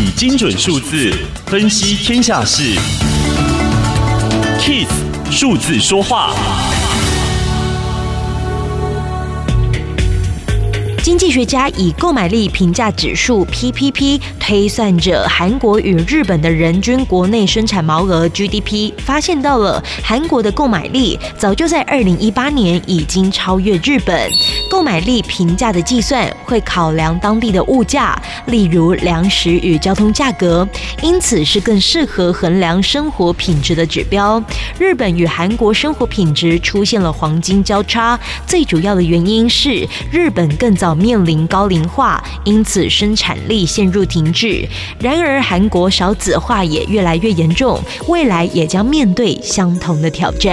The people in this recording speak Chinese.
以精准数字分析天下事，KIS 数字说话。经济学家以购买力评价指数 PPP 推算着韩国与日本的人均国内生产毛额 GDP，发现到了韩国的购买力早就在二零一八年已经超越日本。购买力评价的计算会考量当地的物价，例如粮食与交通价格，因此是更适合衡量生活品质的指标。日本与韩国生活品质出现了黄金交叉，最主要的原因是日本更早面临高龄化，因此生产力陷入停滞。然而，韩国少子化也越来越严重，未来也将面对相同的挑战。